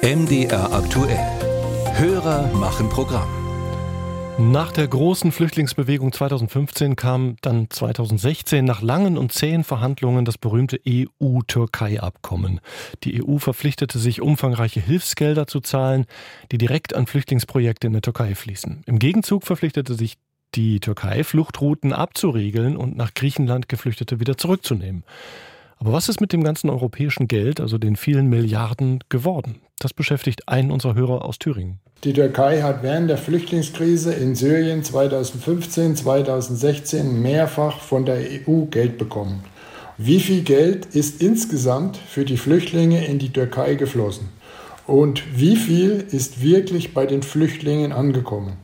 MDR aktuell. Hörer machen Programm. Nach der großen Flüchtlingsbewegung 2015 kam dann 2016 nach langen und zähen Verhandlungen das berühmte EU-Türkei-Abkommen. Die EU verpflichtete sich, umfangreiche Hilfsgelder zu zahlen, die direkt an Flüchtlingsprojekte in der Türkei fließen. Im Gegenzug verpflichtete sich die Türkei, Fluchtrouten abzuriegeln und nach Griechenland Geflüchtete wieder zurückzunehmen. Aber was ist mit dem ganzen europäischen Geld, also den vielen Milliarden, geworden? Das beschäftigt einen unserer Hörer aus Thüringen. Die Türkei hat während der Flüchtlingskrise in Syrien 2015, 2016 mehrfach von der EU Geld bekommen. Wie viel Geld ist insgesamt für die Flüchtlinge in die Türkei geflossen? Und wie viel ist wirklich bei den Flüchtlingen angekommen?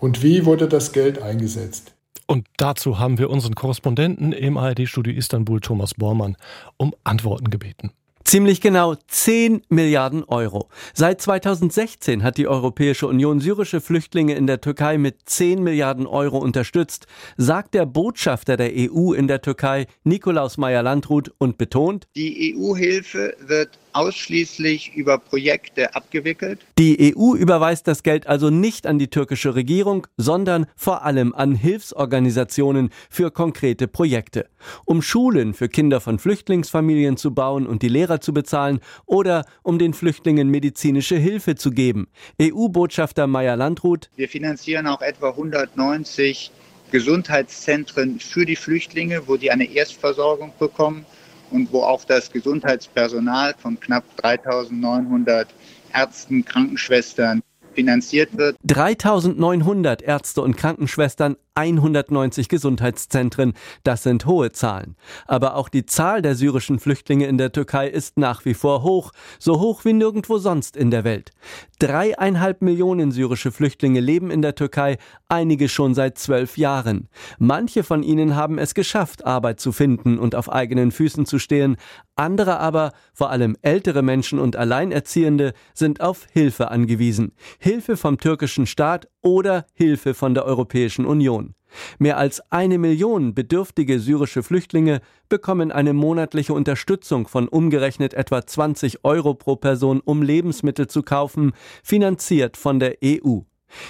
Und wie wurde das Geld eingesetzt? Und dazu haben wir unseren Korrespondenten im ARD-Studio Istanbul, Thomas Bormann, um Antworten gebeten. Ziemlich genau 10 Milliarden Euro. Seit 2016 hat die Europäische Union syrische Flüchtlinge in der Türkei mit 10 Milliarden Euro unterstützt, sagt der Botschafter der EU in der Türkei, Nikolaus Meyer-Landrut, und betont, die EU-Hilfe wird ausschließlich über Projekte abgewickelt. Die EU überweist das Geld also nicht an die türkische Regierung, sondern vor allem an Hilfsorganisationen für konkrete Projekte, um Schulen für Kinder von Flüchtlingsfamilien zu bauen und die Lehrer zu bezahlen oder um den Flüchtlingen medizinische Hilfe zu geben. EU-Botschafter Meyer Landrut. Wir finanzieren auch etwa 190 Gesundheitszentren für die Flüchtlinge, wo die eine Erstversorgung bekommen und wo auch das Gesundheitspersonal von knapp 3900 Ärzten, Krankenschwestern finanziert wird. 3900 Ärzte und Krankenschwestern 190 Gesundheitszentren. Das sind hohe Zahlen. Aber auch die Zahl der syrischen Flüchtlinge in der Türkei ist nach wie vor hoch, so hoch wie nirgendwo sonst in der Welt. Dreieinhalb Millionen syrische Flüchtlinge leben in der Türkei, einige schon seit zwölf Jahren. Manche von ihnen haben es geschafft, Arbeit zu finden und auf eigenen Füßen zu stehen. Andere aber, vor allem ältere Menschen und Alleinerziehende, sind auf Hilfe angewiesen. Hilfe vom türkischen Staat oder Hilfe von der Europäischen Union. Mehr als eine Million bedürftige syrische Flüchtlinge bekommen eine monatliche Unterstützung von umgerechnet etwa 20 Euro pro Person, um Lebensmittel zu kaufen, finanziert von der EU.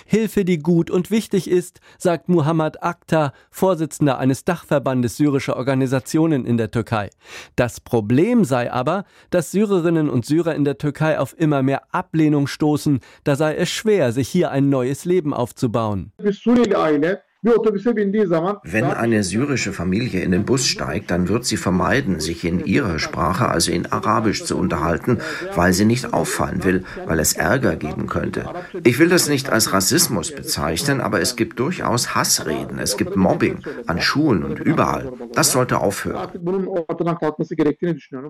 Hilfe, die gut und wichtig ist, sagt Muhammad Akhtar, Vorsitzender eines Dachverbandes syrischer Organisationen in der Türkei. Das Problem sei aber, dass Syrerinnen und Syrer in der Türkei auf immer mehr Ablehnung stoßen, da sei es schwer, sich hier ein neues Leben aufzubauen. Wenn eine syrische Familie in den Bus steigt, dann wird sie vermeiden, sich in ihrer Sprache, also in Arabisch, zu unterhalten, weil sie nicht auffallen will, weil es Ärger geben könnte. Ich will das nicht als Rassismus bezeichnen, aber es gibt durchaus Hassreden, es gibt Mobbing an Schulen und überall. Das sollte aufhören.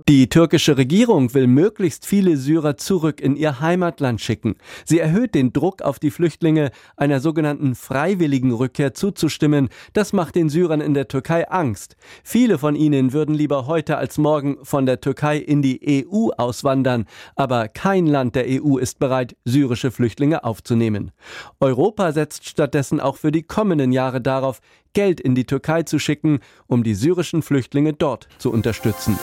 Die türkische Regierung will möglichst viele Syrer zurück in ihr Heimatland schicken. Sie erhöht den Druck auf die Flüchtlinge einer sogenannten freiwilligen Rückkehr zu zuzustimmen, das macht den Syrern in der Türkei Angst. Viele von ihnen würden lieber heute als morgen von der Türkei in die EU auswandern, aber kein Land der EU ist bereit, syrische Flüchtlinge aufzunehmen. Europa setzt stattdessen auch für die kommenden Jahre darauf, Geld in die Türkei zu schicken, um die syrischen Flüchtlinge dort zu unterstützen.